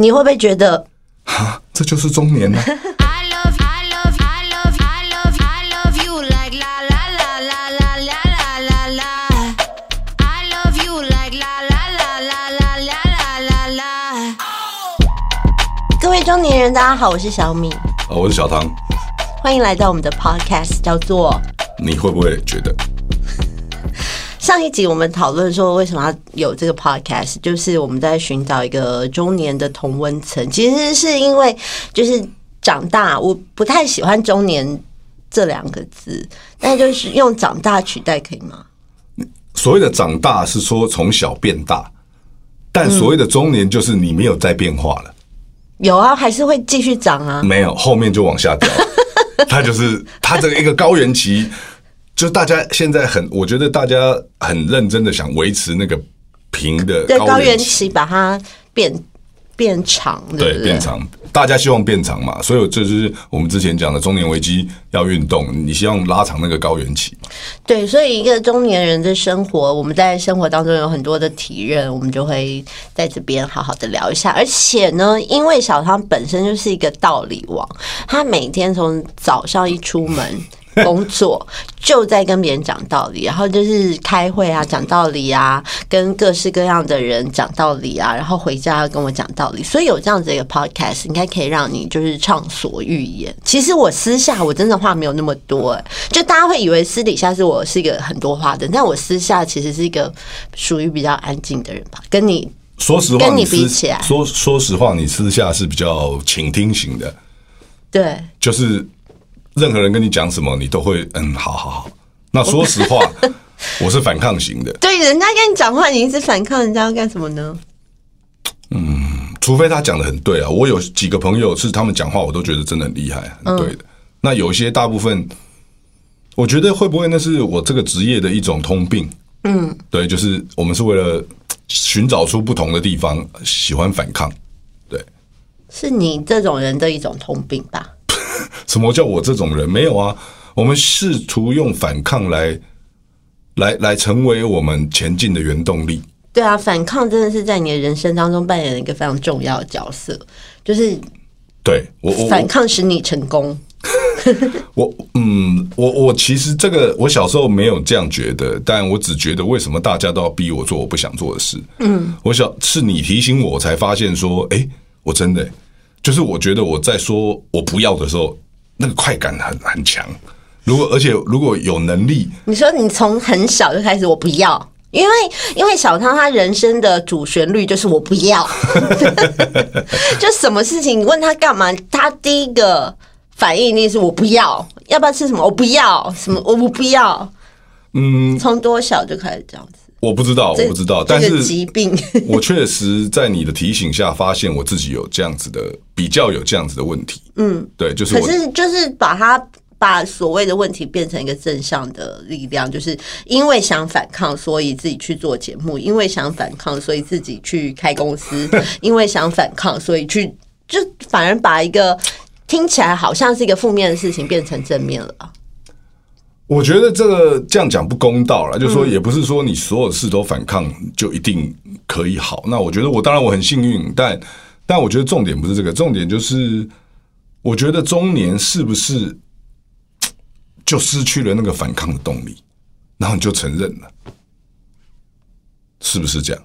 你会不会觉得，哈，这就是中年呢？各位中年人，大家好，我是小米。啊，我是小唐。欢迎来到我们的 Podcast，叫做你会不会觉得？上一集我们讨论说为什么要有这个 podcast，就是我们在寻找一个中年的同温层。其实是因为就是长大，我不太喜欢中年这两个字，但就是用长大取代可以吗？所谓的长大是说从小变大，但所谓的中年就是你没有再变化了，有啊，还是会继续长啊。没有后面就往下掉，它就是它这个一个高原期，就大家现在很，我觉得大家很认真的想维持那个平的对，高高原原期把它变变长，对对？对变长，大家希望变长嘛，所以这就是我们之前讲的中年危机要运动，你希望拉长那个高原期。对，所以一个中年人的生活，我们在生活当中有很多的体认，我们就会在这边好好的聊一下。而且呢，因为小汤本身就是一个道理王，他每天从早上一出门。工作就在跟别人讲道理，然后就是开会啊，讲道理啊，跟各式各样的人讲道理啊，然后回家要跟我讲道理，所以有这样子一个 podcast，应该可以让你就是畅所欲言。其实我私下我真的话没有那么多、欸，就大家会以为私底下是我是一个很多话的，但我私下其实是一个属于比较安静的人吧，跟你说实话，跟你比起来。说说实话，你私下是比较倾听型的，对。就是任何人跟你讲什么，你都会嗯，好好好。那说实话，我是反抗型的，对，人家跟你讲话，你一直反抗，人家要干什么呢？嗯除非他讲的很对啊。我有几个朋友是他们讲话，我都觉得真的很厉害，很对的。那有一些大部分，我觉得会不会那是我这个职业的一种通病？嗯，对，就是我们是为了寻找出不同的地方，喜欢反抗。对，是你这种人的一种通病吧？什么叫我这种人？没有啊，我们试图用反抗来来来成为我们前进的原动力。对啊，反抗真的是在你的人生当中扮演了一个非常重要的角色，就是对我我反抗使你成功。我嗯，我我其实这个我小时候没有这样觉得，但我只觉得为什么大家都要逼我做我不想做的事？嗯，我想是你提醒我，我才发现说，哎、我真的、就是我觉得我在说我不要的时候，那个快感很很强。如果而且如果有能力，你说你从很小就开始，我不要，因为因为小汤他人生的主旋律就是我不要，就什么事情你问他干嘛，他第一个反应一定是我不要，要不要吃什么？我不要，什么？我不要，嗯，从多小就开始这样子，我不知道，我不知道，但是疾病，我确实在你的提醒下，发现我自己有这样子的比较有这样子的问题。嗯，对，就是可是就是把它把所谓的问题变成一个正向的力量，就是因为想反抗，所以自己去做节目；因为想反抗，所以自己去开公司；因为想反抗，所以去就反而把一个听起来好像是一个负面的事情变成正面了啊。我觉得这个这样讲不公道了，就是说也不是说你所有事都反抗就一定可以好。那我觉得我当然我很幸运，但但我觉得重点不是这个，重点就是我觉得中年是不是 就失去了那个反抗的动力，然后你就承认了，是不是这样？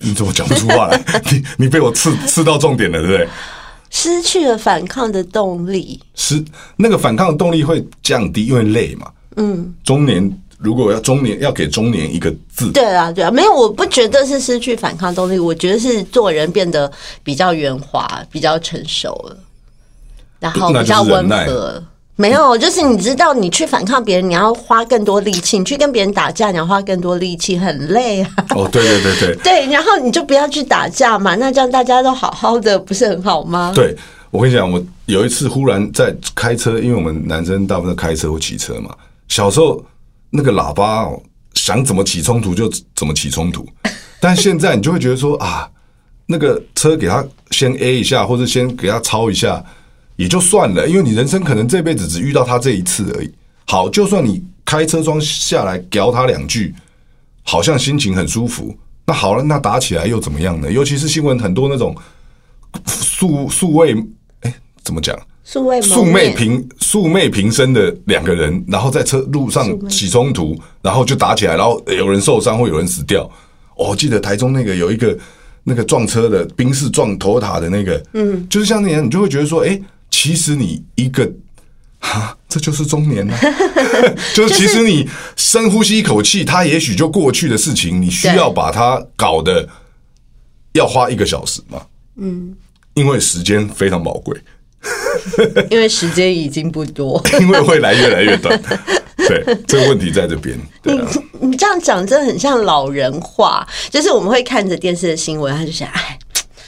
你你怎么讲不出话来？你你被我刺刺到重点了，对不对？失去了反抗的动力，是那个反抗的动力会降低，因为累嘛。嗯，中年如果要中年要给中年一个字，对啊，对啊，没有，我不觉得是失去反抗动力，我觉得是做人变得比较圆滑，比较成熟了，然后比较温和。没有，就是你知道，你去反抗别人，你要花更多力气；你去跟别人打架，你要花更多力气，很累啊。哦，对对对对 对，然后你就不要去打架嘛，那这样大家都好好的，不是很好吗？对，我跟你讲，我有一次忽然在开车，因为我们男生大部分都开车或骑车嘛，小时候那个喇叭哦，想怎么起冲突就怎么起冲突，但现在你就会觉得说啊，那个车给他先 A 一下，或者先给他超一下，也就算了，因为你人生可能这辈子只遇到他这一次而已。好，就算你开车窗下来屌他两句，好像心情很舒服，那好了，那打起来又怎么样呢？尤其是新闻很多那种素素未哎怎么讲？素昧平素昧平生的两个人，然后在车路上起冲突，然后就打起来，然后有人受伤或有人死掉。哦我记得台中那个有一个那个撞车的兵士撞头塔的那个，嗯，就是像那样，你就会觉得说，哎，其实你一个。哈，这就是中年了、就是其实你深呼吸一口气，它也许就过去的事情，你需要把它搞得要花一个小时嘛？嗯，因为时间非常宝贵，因为时间已经不多。因为会来越来越短。对，这个问题在这边。你啊，你这样讲真的很像老人话，就是我们会看着电视的新闻，他就想，哎，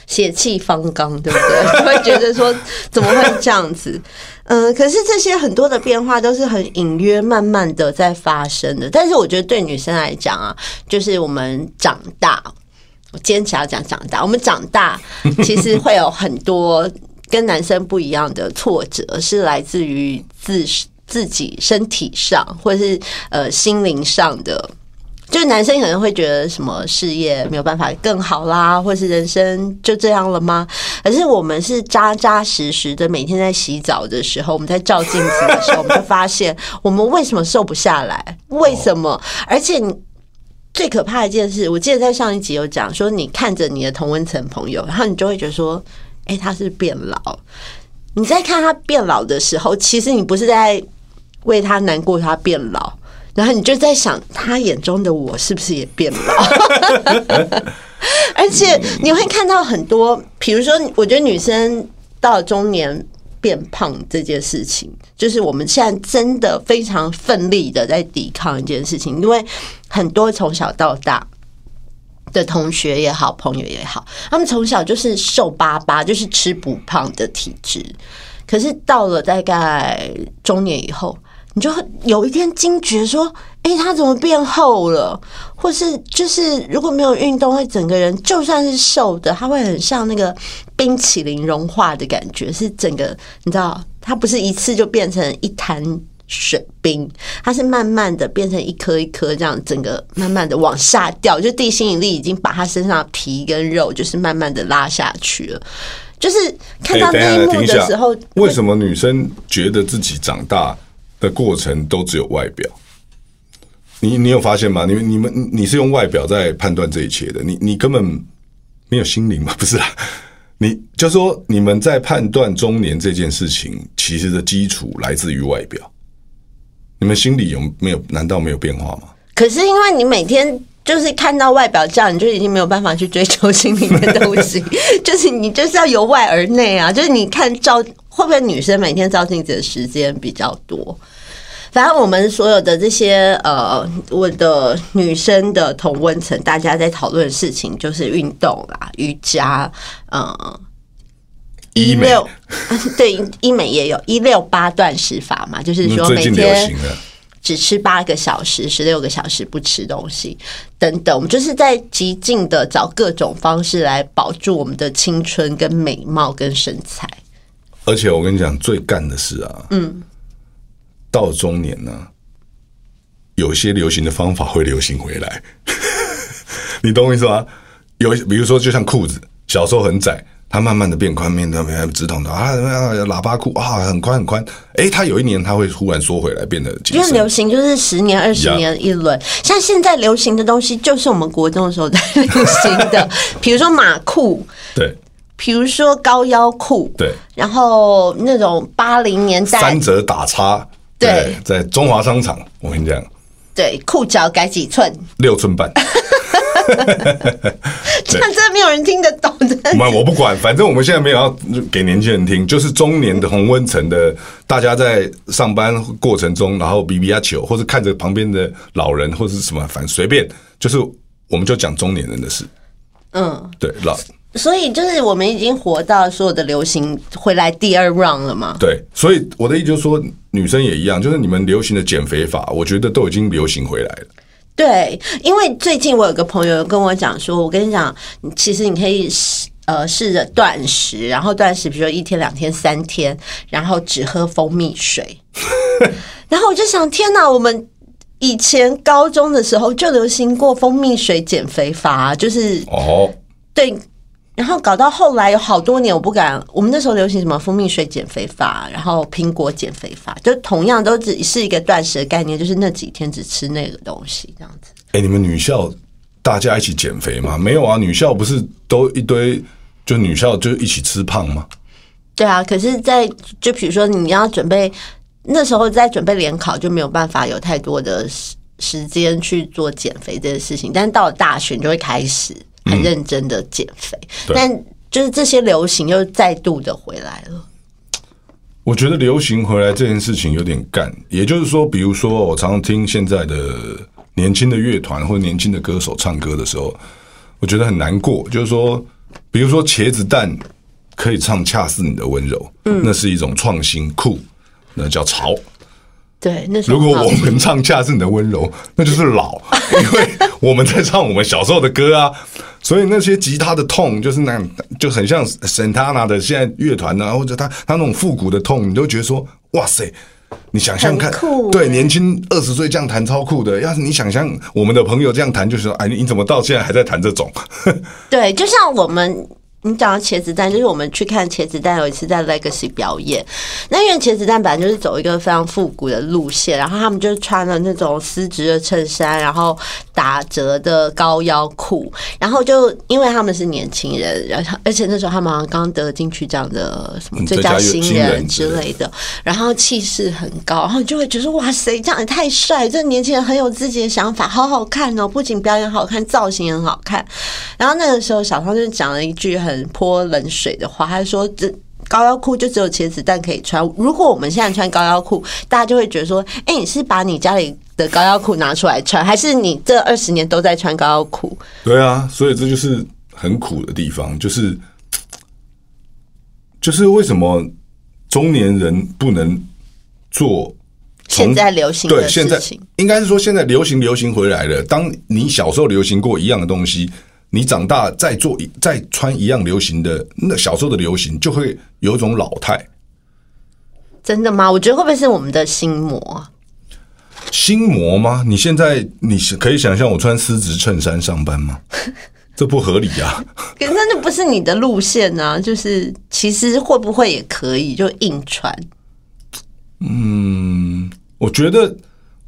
血气方刚，对不对？就 会觉得说，怎么会这样子？嗯、可是这些很多的变化都是很隐约、慢慢的在发生的。但是我觉得对女生来讲啊，就是我们长大，我坚持要讲长大，我们长大 其实会有很多跟男生不一样的挫折，是来自于自自己身体上或者是呃心灵上的。就是男生可能会觉得什么事业没有办法更好啦，或是人生就这样了吗？可是我们是扎扎实实的，每天在洗澡的时候，我们在照镜子的时候，我们就发现我们为什么瘦不下来？为什么？而且你最可怕的一件事，我记得在上一集有讲说，你看着你的同温层朋友，然后你就会觉得说，哎、他是变老。你在看他变老的时候，其实你不是在为他难过，他变老。然后你就在想，他眼中的我是不是也变老？而且你会看到很多，比如说，我觉得女生到中年变胖这件事情，就是我们现在真的非常奋力的在抵抗一件事情，因为很多从小到大。的同学也好，朋友也好，他们从小就是瘦巴巴，就是吃不胖的体质。可是到了大概中年以后，你就有一天惊觉说：“诶，他怎么变厚了？”或是就是如果没有运动，会整个人就算是瘦的，他会很像那个冰淇淋融化的感觉，是整个你知道，它不是一次就变成一滩。水冰，它是慢慢的变成一颗一颗这样，整个慢慢的往下掉，就地心引力已经把他身上的皮跟肉，就是慢慢的拉下去了。就是看到那一幕的时候，为什么女生觉得自己长大的过程都只有外表？你你有发现吗？你们你们你是用外表在判断这一切的，你你根本没有心灵吗？不是啊，你就说你们在判断中年这件事情，其实的基础来自于外表。你们心里有没有？难道没有变化吗？可是因为你每天就是看到外表这样，你就已经没有办法去追求心里的东西，就是你就是要由外而内啊，就是你看照会不会女生每天照镜子的时间比较多？反正我们所有的这些呃，我的女生的同温层，大家在讨论的事情就是运动啦、瑜伽，呃，医美。六对医美也有一六八断食法嘛，就是说每天只吃八个小时、十六个小时不吃东西等等，我们就是在极尽的找各种方式来保住我们的青春、跟美貌、跟身材。而且我跟你讲，最干的事啊，嗯，到中年呢、有些流行的方法会流行回来，你懂我意思吗？有比如说，就像裤子，小时候很窄，它慢慢的变宽，变得变直筒的啊，喇叭裤啊，很宽很宽，诶，它有一年它会忽然缩回来，变得紧因为流。行就是十年、二十年一轮，像现在流行的东西，就是我们国中的时候在流行的，比如说马裤，对。比如说高腰裤，对，然后那种八零年代三折打叉，对在中华商场，我跟你讲，对裤脚改几寸，六寸半。这样真的没有人听得懂，真的我我不管，反正我们现在没有要给年轻人听，就是中年的洪温层的，大家在上班过程中，然后比比亚球，或者看着旁边的老人，或者是什么，反正随便，就是我们就讲中年人的事。嗯。对，老所以就是我们已经活到所有的流行回来第二 round 了嘛？对，所以我的意思就是说，女生也一样，就是你们流行的减肥法，我觉得都已经流行回来了。对，因为最近我有个朋友跟我讲说，我跟你讲，其实你可以试呃试着断食，然后断食，比如说一天、两天、三天，然后只喝蜂蜜水。然后我就想，天哪，我们以前高中的时候就流行过蜂蜜水减肥法，就是哦，对，然后搞到后来有好多年，我不敢。我们那时候流行什么蜂蜜水减肥法，然后苹果减肥法，就同样都只是一个断食的概念，就是那几天只吃那个东西这样子。哎、你们女校大家一起减肥吗？没有啊，女校不是都一堆，就女校就一起吃胖吗？对啊，可是在，就比如说你要准备那时候在准备联考，就没有办法有太多的时时间去做减肥这件事情。但是到了大学，你就会开始很认真的减肥，对但就是这些流行又再度的回来了。我觉得流行回来这件事情有点干，也就是说，比如说我常常听现在的年轻的乐团或者年轻的歌手唱歌的时候，我觉得很难过。就是说，比如说茄子蛋可以唱《恰似你的温柔》，那是一种创新酷，那叫潮。对，如果我们唱《恰是你的温柔》，那就是老，因为我们在唱我们小时候的歌啊。所以那些吉他的痛，就是那样，就很像 Santana 的现在乐团啊，或者他他那种复古的痛，你都觉得说，哇塞！你想象看对欸年轻二十岁这样弹超酷的。要是你想象我们的朋友这样弹，就是说，哎，你你怎么到现在还在弹这种？对，就像我们你讲到茄子蛋，就是我们去看茄子蛋有一次在 Legacy 表演，那因为茄子蛋本来就是走一个非常复古的路线，然后他们就穿了那种丝质的衬衫，然后打折的高腰裤，然后就因为他们是年轻人，然后而且那时候他们好像刚得金曲奖的什么嗯最佳新新人人之类的，然后气势很高，然后你就会觉得哇塞，这样也太帅，这年轻人很有自己的想法，好好看哦，不仅表演好看，造型也很好看。然后那个时候小汤就讲了一句很泼冷水的话，他说这。高腰裤就只有茄子蛋可以穿。如果我们现在穿高腰裤，大家就会觉得说：“哎、你是把你家里的高腰裤拿出来穿，还是你这二十年都在穿高腰裤对啊，所以这就是很苦的地方，就是就是为什么中年人不能做现在流行的对现在？应该是说现在流行流行回来了。当你小时候流行过一样的东西，你长大再做一再穿一样流行的，那小时候的流行就会有一种老态。真的吗？我觉得会不会是我们的心魔啊？心魔吗？你现在你是可以想象我穿丝质衬衫上班吗？这不合理啊！可是那不是你的路线啊、就是其实会不会也可以就硬穿？嗯我觉得，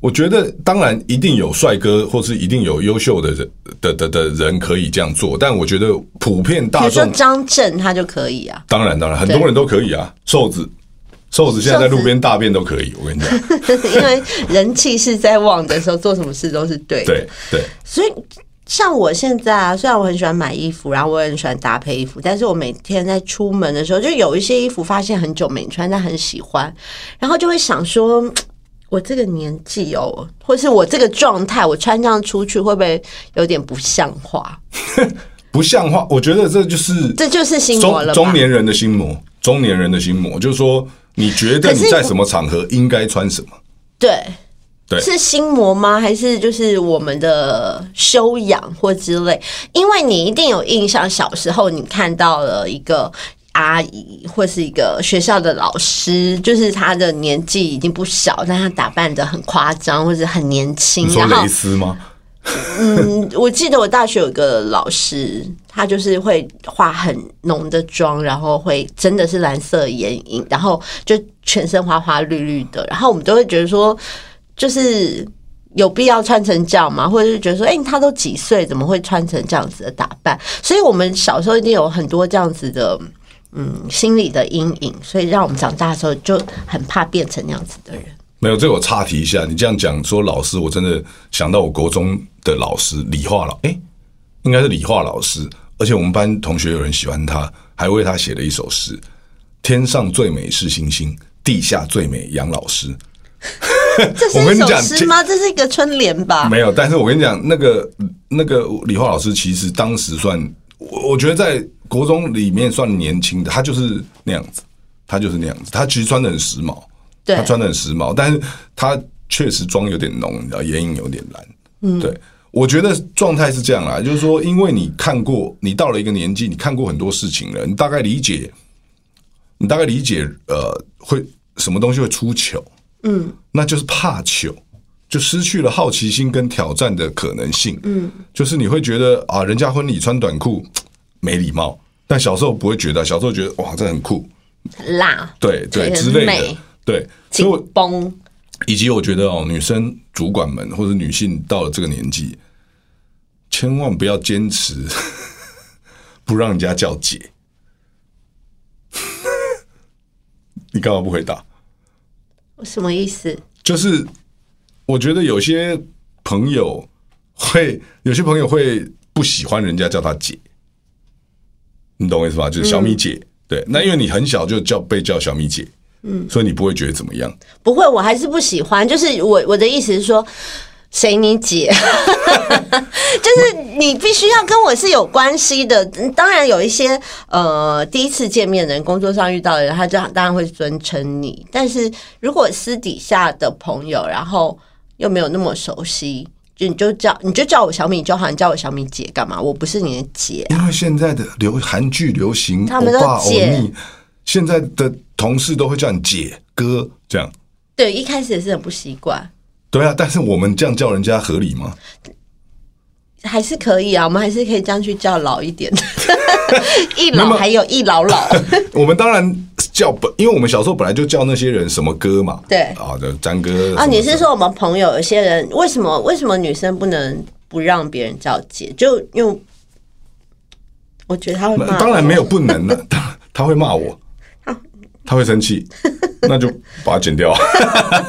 我觉得当然一定有帅哥，或是一定有优秀的人的的的人可以这样做，但我觉得普遍大众，如说张震他就可以啊，当然当然很多人都可以啊，瘦子。瘦子现在在路边大便都可以，我跟你讲，因为人气是在旺的时候，做什么事都是对的。对对，所以像我现在啊，虽然我很喜欢买衣服，然后我也很喜欢搭配衣服，但是我每天在出门的时候，就有一些衣服发现很久没穿，但很喜欢，然后就会想说。嘖我这个年纪哦，或是我这个状态，我穿这样出去会不会有点不像话？不像话。我觉得这就是这就是心魔了？中中年人的心魔，中年人的心魔，就是说，你觉得你在什么场合应该穿什么？对，对是心魔吗？还是就是我们的修养或之类？因为你一定有印象，小时候你看到了一个。阿姨或是一个学校的老师，就是她的年纪已经不小，但她打扮的很夸张，或者很年轻你。说然后蕾丝吗？嗯，我记得我大学有个老师，他就是会化很浓的妆，然后会真的是蓝色眼影，然后就全身花花绿绿的，然后我们都会觉得说，就是有必要穿成这样吗？或者是觉得说，哎、他都几岁，怎么会穿成这样子的打扮？所以我们小时候一定有很多这样子的。嗯，心理的阴影，所以让我们长大的时候就很怕变成那样子的人。没有，这我岔题一下。你这样讲说老师，我真的想到我国中的老师，理化老，诶，应该是理化老师，而且我们班同学有人喜欢他，还为他写了一首诗：“天上最美是星星，地下最美杨老师。这是一首我跟你讲诗吗？这是一个春联”吧？没有，但是我跟你讲，那个那个理化老师其实当时算，我我觉得在国中里面算年轻的，他就是那样子，他就是那样子，他其实穿的很时髦。对他穿的很时髦，但是他确实妆有点浓，你知道，眼影有点蓝。嗯，对，我觉得状态是这样啦，就是说，因为你看过，你到了一个年纪，你看过很多事情了，你大概理解，你大概理解，呃，会什么东西会出糗，嗯，那就是怕糗，就失去了好奇心跟挑战的可能性。嗯，就是你会觉得啊，人家婚礼穿短裤 没礼貌，但小时候不会觉得，小时候觉得哇，这很酷，很辣，对对之类的美，对。所以我紧绷。以及我觉得哦，女生主管们或者女性到了这个年纪，千万不要坚持 不让人家叫姐。你干嘛不回答？我什么意思？就是我觉得有些朋友会，有些朋友会不喜欢人家叫她姐，你懂我意思吧？就是小米姐，对。那因为你很小就叫被叫小米姐，嗯，所以你不会觉得怎么样。不会，我还是不喜欢。就是我我的意思是说，谁你姐？就是你必须要跟我是有关系的。嗯当然有一些呃第一次见面的人，工作上遇到的人，他就当然会尊称你。但是如果私底下的朋友，然后又没有那么熟悉。就你就叫你就叫我小米就好，你叫我小米姐干嘛？我不是你的姐，因为现在的流韩剧流行他们都欧巴欧姐，现在的同事都会叫你姐哥这样。对，一开始也是很不习惯，对啊，但是我们这样叫人家合理吗？还是可以啊，我们还是可以这样去叫老一点的，一老还有一老老，我们当然叫本，因为我们小时候本来就叫那些人什么哥嘛，对。啊，的詹哥啊，你是说我们朋友有些人为什么为什么女生不能不让别人叫姐？就因为我觉得他会骂，当然没有，不能了，他他会骂我，他会生气，那就把它剪掉，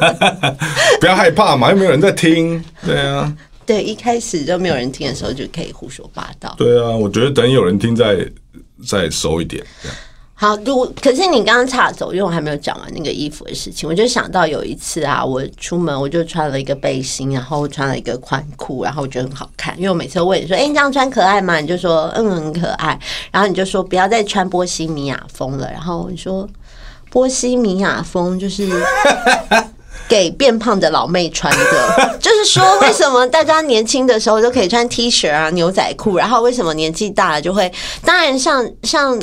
不要害怕嘛，又没有人在听，对啊，对，一开始就没有人听的时候就可以胡说八道。对啊，我觉得等有人听再再收一点，这样好，如可是你刚刚岔走，因为我还没有讲完那个衣服的事情，我就想到有一次啊，我出门我就穿了一个背心，然后穿了一个宽裤，然后我觉得很好看，因为我每次都问你说，哎、你这样穿可爱吗？你就说嗯很可爱，然后你就说不要再穿波西米亚风了，然后你说波西米亚风就是。给变胖的老妹穿的，就是说，为什么大家年轻的时候都可以穿 T 恤啊、牛仔裤，然后为什么年纪大了就会？当然，像像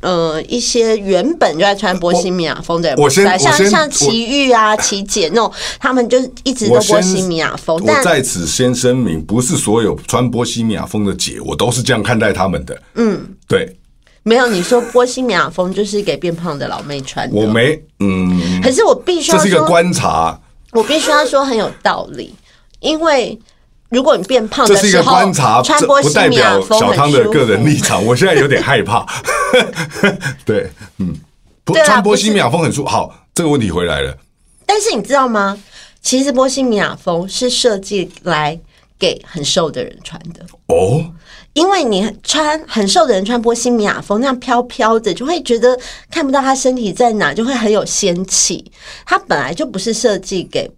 呃一些原本就在穿波西米亚风的人我先我先像像齐豫啊、奇姐那种，他们就是一直都波西米亚风，我但在此先声明，不是所有穿波西米亚风的姐，我都是这样看待他们的。嗯，对没有你说波西米亚风就是给变胖的老妹穿的，我没，嗯，可是我必须这要说，是一个观察，我必须要说很有道理，因为。如果你变胖这是一个的时候，观察，穿波西米亚风的个人服立场。我现在有点害怕。对，嗯，不穿波西米亚风很舒服。好，这个问题回来了。但是你知道吗？其实波西米亚风是设计来给很瘦的人穿的，哦，因为你穿很瘦的人穿波西米亚风，那样飘飘的，就会觉得看不到他身体在哪，就会很有仙气。它本来就不是设计给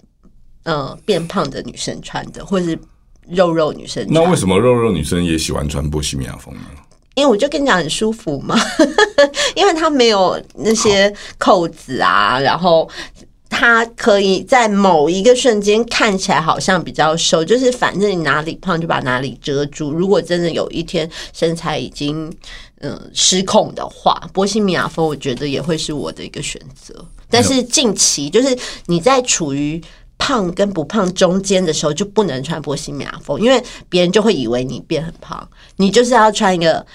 呃变胖的女生穿的，或者是肉肉女生。那为什么肉肉女生也喜欢穿波西米亚风呢？因为我就跟你讲很舒服嘛，因为它没有那些扣子啊，然后它可以在某一个瞬间看起来好像比较瘦，就是反正你哪里胖就把哪里遮住。如果真的有一天身材已经嗯、呃失控的话，波西米亚风我觉得也会是我的一个选择。但是近期就是你在处于。胖跟不胖中间的时候就不能穿波西米亚风，因为别人就会以为你变很胖。你就是要穿一个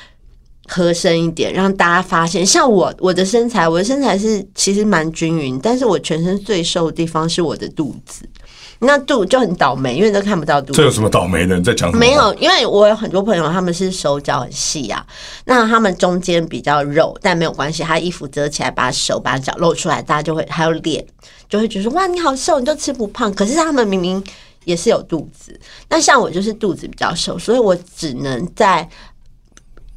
合身一点，让大家发现。像我，我的身材，我的身材是其实蛮均匀，但是我全身最瘦的地方是我的肚子。那肚就很倒霉，因为都看不到肚子。这有什么倒霉的？你在讲什么？没有，因为我有很多朋友，他们是手脚很细啊，那他们中间比较肉，但没有关系，他衣服遮起来，把手把脚露出来，大家就会还有脸，就会觉得哇你好瘦，你就吃不胖。可是他们明明也是有肚子，那像我就是肚子比较瘦，所以我只能在。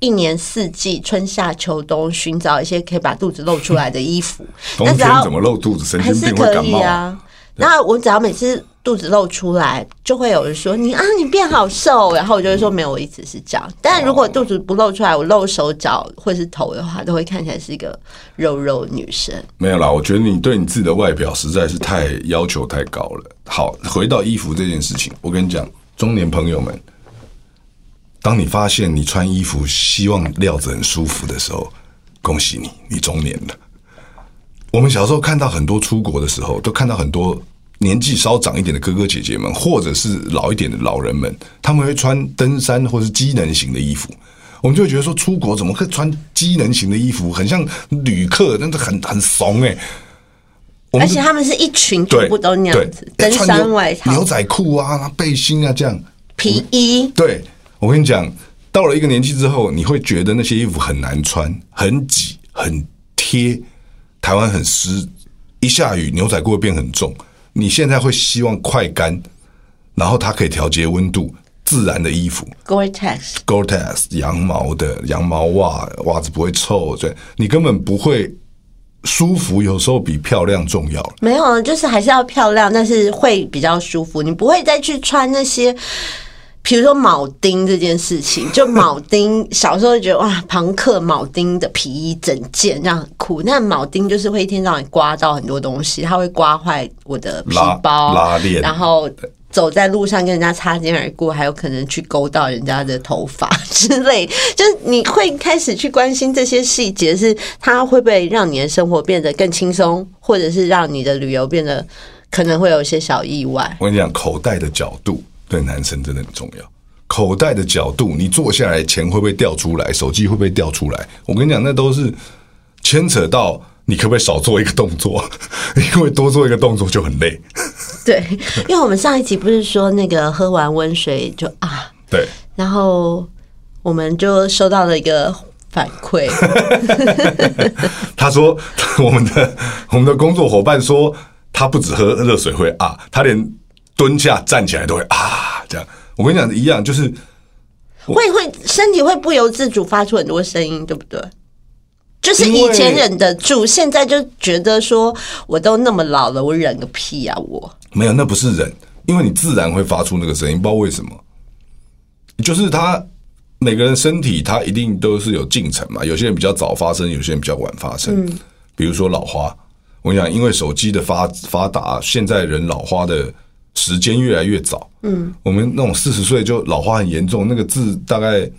一年四季，春夏秋冬，寻找一些可以把肚子露出来的衣服。冬天怎么露肚子？神还是经病会可以感冒啊。啊。那我只要每次肚子露出来，就会有人说你啊，你变好瘦。然后我就会说没有，我一直是这样。但如果肚子不露出来，我露手脚或是头的话，都会看起来是一个肉肉女生。没有啦，我觉得你对你自己的外表实在是太要求太高了。好，回到衣服这件事情，我跟你讲，中年朋友们，当你发现你穿衣服希望料子很舒服的时候，恭喜你，你中年了。我们小时候看到很多出国的时候，都看到很多年纪稍长一点的哥哥姐姐们，或者是老一点的老人们，他们会穿登山或是机能型的衣服。我们就会觉得说，出国怎么会穿机能型的衣服，很像旅客，真的很很怂哎、而且他们是一群全部都那样子，登山外套、牛仔裤啊、背心啊这样。皮衣，对我跟你讲，到了一个年纪之后，你会觉得那些衣服很难穿，很挤，很贴。台湾很湿，一下雨牛仔裤会变很重。你现在会希望快干，然后它可以调节温度，自然的衣服 Gore-Tex，，Gore-Tex 羊毛的羊毛袜，袜子不会臭，对你根本不会舒服，有时候比漂亮重要。没有，就是还是要漂亮，但是会比较舒服。你不会再去穿那些，比如说铆钉这件事情。就铆钉，小时候就觉得哇，朋克铆钉的皮衣整件这样很酷。那铆钉就是会一天到晚刮到很多东西，它会刮坏我的皮包、拉链然后。走在路上跟人家擦肩而过，还有可能去勾到人家的头发之类，就是你会开始去关心这些细节，是它会不会让你的生活变得更轻松，或者是让你的旅游变得可能会有一些小意外。我跟你讲，口袋的角度对男生真的很重要。口袋的角度，你坐下来钱会不会掉出来，手机会不会掉出来？我跟你讲，那都是牵扯到你可不可以少做一个动作，因为多做一个动作就很累。对，因为我们上一集不是说那个喝完温水就啊，对，然后我们就收到了一个反馈，他说我们的我们的工作伙伴说，他不止喝热水会啊，他连蹲下站起来都会啊，这样。我跟你讲一样，就是会会身体会不由自主发出很多声音，对不对？就是以前忍得住，现在就觉得说我都那么老了，我忍个屁啊！我没有，那不是忍，因为你自然会发出那个声音，不知道为什么。就是他每个人身体，他一定都是有进程嘛。有些人比较早发生，有些人比较晚发生。比如说老花，我跟你讲，因为手机的发发达，现在人老花的时间越来越早。嗯，我们那种四十岁就老化很严重，那个字大概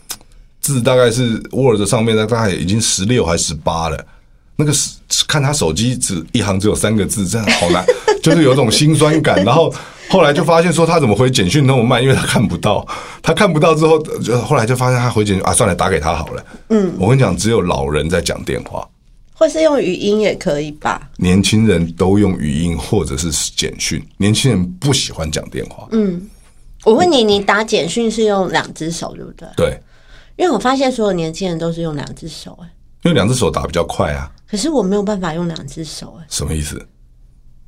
字大概是 Word 上面的大概已经十六还十八了。那个是看他手机只一行只有三个字，这样好难，就是有种心酸感。然后后来就发现说他怎么回简讯那么慢，因为他看不到，他看不到之后，就后来就发现他回简讯啊，算了，打给他好了。嗯，我跟你讲，只有老人在讲电话，或是用语音也可以吧？年轻人都用语音或者是简讯，年轻人不喜欢讲电话。嗯，我问你，你打简讯是用两只手对不对？对，因为我发现所有年轻人都是用两只手，哎，因为两只手打比较快啊。可是我没有办法用两只手，哎，什么意思？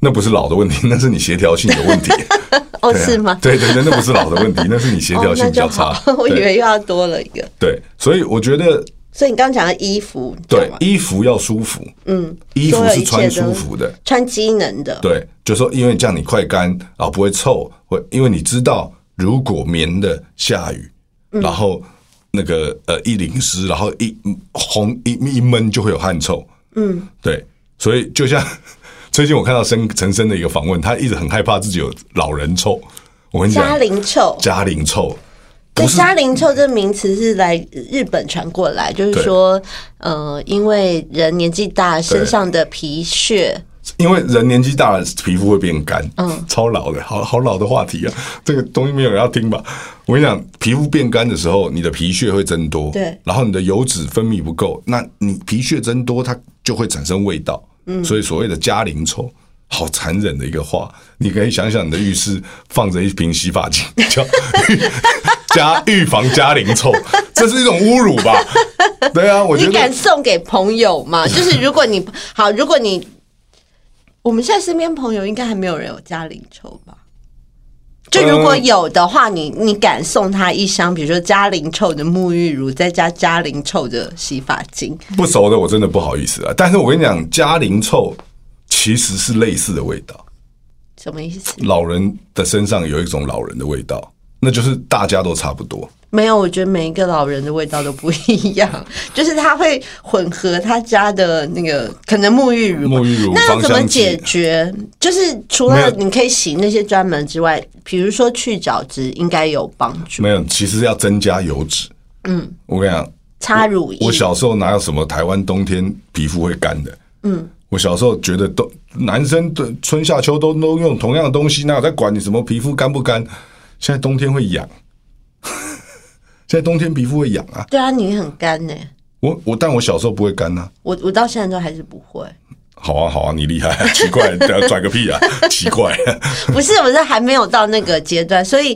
那不是老的问题，那是你协调性的问题。哦，是吗？对对对，那不是老的问题，那是你协调性比较差。好，我以为又要多了一个。对，所以我觉得所以你刚刚讲的衣服，对衣服要舒服，嗯，衣服是穿舒服的。穿机能的，对，就说因为这样你快干，然后不会臭，会因为你知道，如果棉的下雨，嗯然后那个呃一淋湿，然后一红一一闷就会有汗臭。嗯，对，所以就像 最近我看到申陈生的一个访问，他一直很害怕自己有老人臭。我跟你讲，嘉龄臭。嘉龄臭对，不是嘉龄臭这个名词是来日本传过来，就是说，呃，因为人年纪大，身上的皮屑，因为人年纪大了，皮肤会变干，嗯，超老的，好好老的话题啊，这个东西没有人要听吧？我跟你讲，皮肤变干的时候，你的皮屑会增多，对。然后你的油脂分泌不够，那你皮屑增多，它就会产生味道，嗯，所以所谓的加龄臭。好残忍的一个话，你可以想想，你的浴室放着一瓶洗发精，叫预 加预防加零臭，这是一种侮辱吧？对啊，我觉得你敢送给朋友吗？就是如果你好，如果你我们现在身边朋友应该还没有人有加零臭吧？就如果有的话，你你敢送他一箱，比如说加零臭的沐浴乳，再加加零臭的洗发精，不熟的我真的不好意思啊。但是我跟你讲，加零臭其实是类似的味道，什么意思？老人的身上有一种老人的味道，那就是大家都差不多。没有，我觉得每一个老人的味道都不一样，就是他会混合他家的那个可能沐浴乳，沐浴乳那要怎么解决？就是除了你可以洗那些专门之外，比如说去角质应该有帮助，没有，其实要增加油脂。嗯，我跟你讲，擦乳液我小时候哪有什么台湾冬天皮肤会干的？嗯，我小时候觉得都男生的春夏秋冬都用同样的东西，哪有在管你什么皮肤干不干？现在冬天会痒，现在冬天皮肤会痒啊。对啊，你很干呢、我我但我小时候不会干呐、我我到现在都还是不会。好啊好啊，你厉害，奇怪，拽个屁啊，奇怪。不是，我是还没有到那个阶段，所以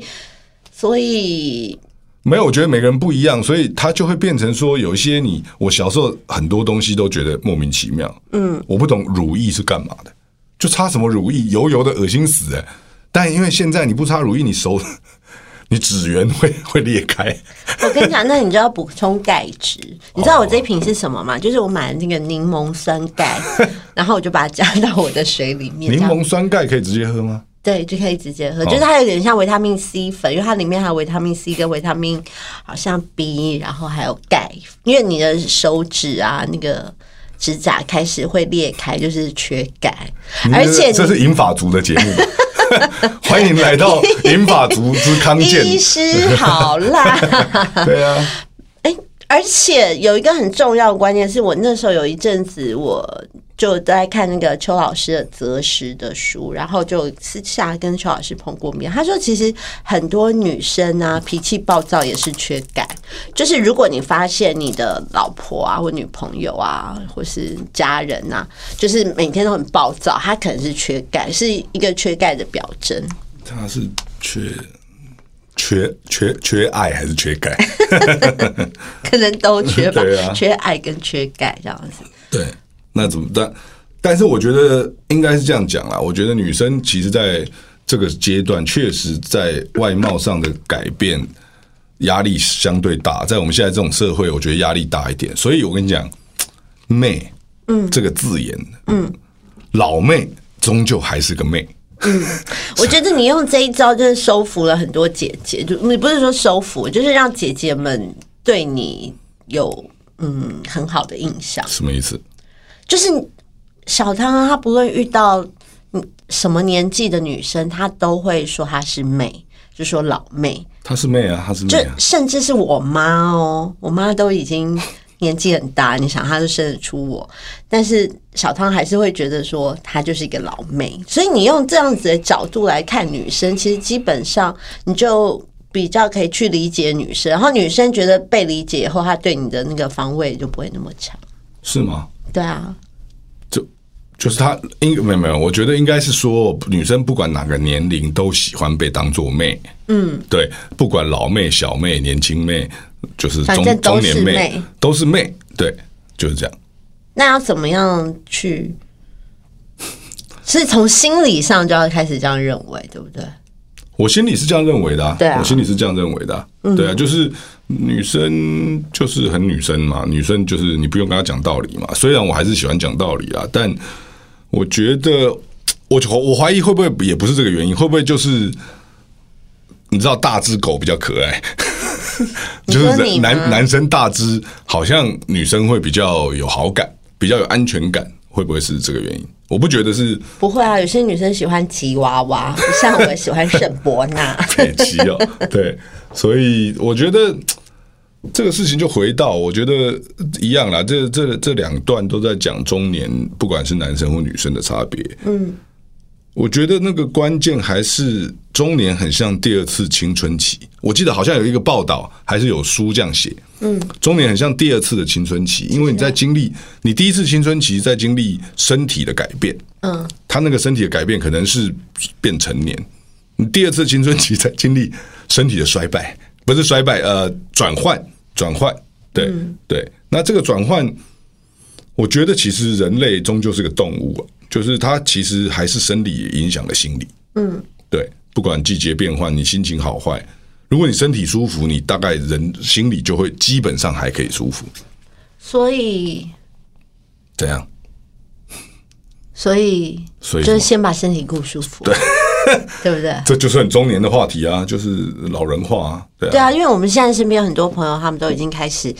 所以没有，我觉得每个人不一样，所以他就会变成说，有一些你我小时候很多东西都觉得莫名其妙。嗯，我不懂乳液是干嘛的，就擦什么乳液，油油的，恶心死哎、但因为现在你不擦乳液，你手 你指缘会 会裂开。我跟你讲，那你就要补充钙质。你知道我这一瓶是什么吗？就是我买的那个柠檬酸钙，然后我就把它加到我的水里面，柠檬酸钙可以直接喝吗？对就可以直接喝，就是它有点像维他命 C 粉，因为它里面还有维他命 C 跟维他命好像 B，然后还有钙，因为你的手指啊那个。指甲开始会裂开，就是缺钙，而且这是银发族的节目，欢迎来到银发族之康健。医师好啦。对啊，哎，而且有一个很重要的观念是，我那时候有一阵子我就在看那个邱老师的择时的书，然后就私下跟邱老师碰过面。他说，其实很多女生啊，脾气暴躁也是缺钙。就是如果你发现你的老婆啊，或女朋友啊，或是家人啊，就是每天都很暴躁，她可能是缺钙，是一个缺钙的表征。他是缺缺缺缺爱还是缺钙？可能都缺吧，啊缺爱跟缺钙这样子。对，那怎么但但是我觉得应该是这样讲啦。我觉得女生其实在这个阶段，确实在外貌上的改变压力相对大。在我们现在这种社会，我觉得压力大一点。所以我跟你讲，妹，嗯，这个字眼，嗯，老妹终究还是个妹。我觉得你用这一招，真的收服了很多姐姐。就你不是说收服，就是让姐姐们对你有嗯很好的印象。什么意思？就是小汤啊，她不论遇到嗯什么年纪的女生，她都会说她是妹，就说老妹，她是妹啊，她是妹就啊。甚至是我妈哦，我妈都已经年纪很大，你想她就生得出我，但是小汤还是会觉得说她就是一个老妹，所以你用这样子的角度来看女生，其实基本上你就。比较可以去理解女生，然后女生觉得被理解以后，她对你的那个防卫就不会那么强。是吗？对啊，就就是她应没有没有，我觉得应该是说，女生不管哪个年龄都喜欢被当做妹。嗯，对，不管老妹、小妹、年轻妹，就是中中年妹，都是妹。对，就是这样。那要怎么样去？是从心理上就要开始这样认为，对不对？我心里是这样认为的、啊，对啊嗯我心里是这样认为的啊、对啊，就是女生就是很女生嘛，女生就是你不用跟她讲道理嘛。虽然我还是喜欢讲道理啊，但我觉得我我怀疑会不会也不是这个原因，会不会就是你知道大只狗比较可爱，就是男男生大只，好像女生会比较有好感，比较有安全感，会不会是这个原因？我不觉得是不会啊，有些女生喜欢吉娃娃，不 像我喜欢沈伯纳。北齐哦，对，所以我觉得这个事情就回到，我觉得一样啦。这这这两段都在讲中年，不管是男生或女生的差别。嗯，我觉得那个关键还是中年很像第二次青春期。我记得好像有一个报道，还是有书这样写。嗯，中年很像第二次的青春期，因为你在经历你第一次青春期，在经历身体的改变。嗯，他那个身体的改变可能是变成年，你第二次青春期在经历身体的衰败，不是衰败，呃，转换，转换，对、对。那这个转换，我觉得其实人类终究是个动物啊，就是它其实还是生理影响了心理。嗯，对，不管季节变换，你心情好坏，如果你身体舒服，你大概人心里就会基本上还可以舒服。所以，怎样？所以，所以就是先把身体顾舒服，对，对不对？这就是很中年的话题啊，就是老人化啊，对啊。对啊，因为我们现在身边有很多朋友，他们都已经开始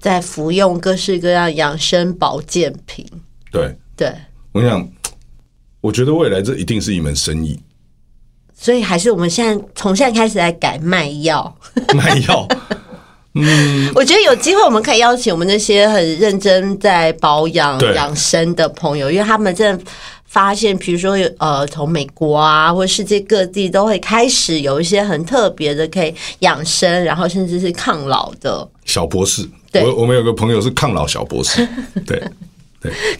在服用各式各样养生保健品。对对，我跟你讲，我觉得未来这一定是一门生意，所以还是我们现在从现在开始来改卖药。卖药。嗯，我觉得有机会我们可以邀请我们那些很认真在保养对。养生的朋友，因为他们真的发现，比如说有呃，从美国啊，或世界各地都会开始有一些很特别的可以养生，然后甚至是抗老的，小博士，对。我我们有个朋友是抗老小博士，对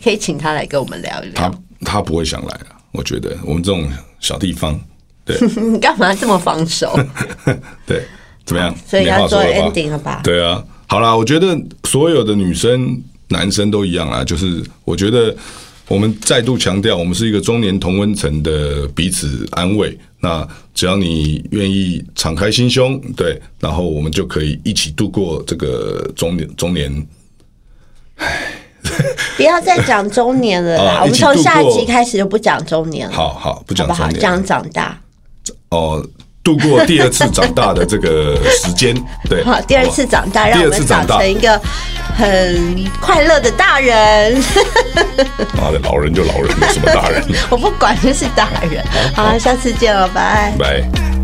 可以请他来跟我们聊一他聊。他他不会想来啊，我觉得我们这种小地方，对 你干嘛这么防守？对，怎么样？所以要做 ending 了吧？对啊，好啦，我觉得所有的女生、男生都一样啦，就是我觉得我们再度强调，我们是一个中年同温层的彼此安慰。那只要你愿意敞开心胸，对，然后我们就可以一起度过这个中年中年。不要再讲中年了啦，啊我们从下一集开始就不讲中年了，好好，不？讲中年讲长大。哦，度过第二次长大的这个时间，对，好，第二次长大，让第我们长成一个很快乐的大人。妈的，老人就老人，有什么大人？我不管，就是大人。好，下次见了，拜。拜。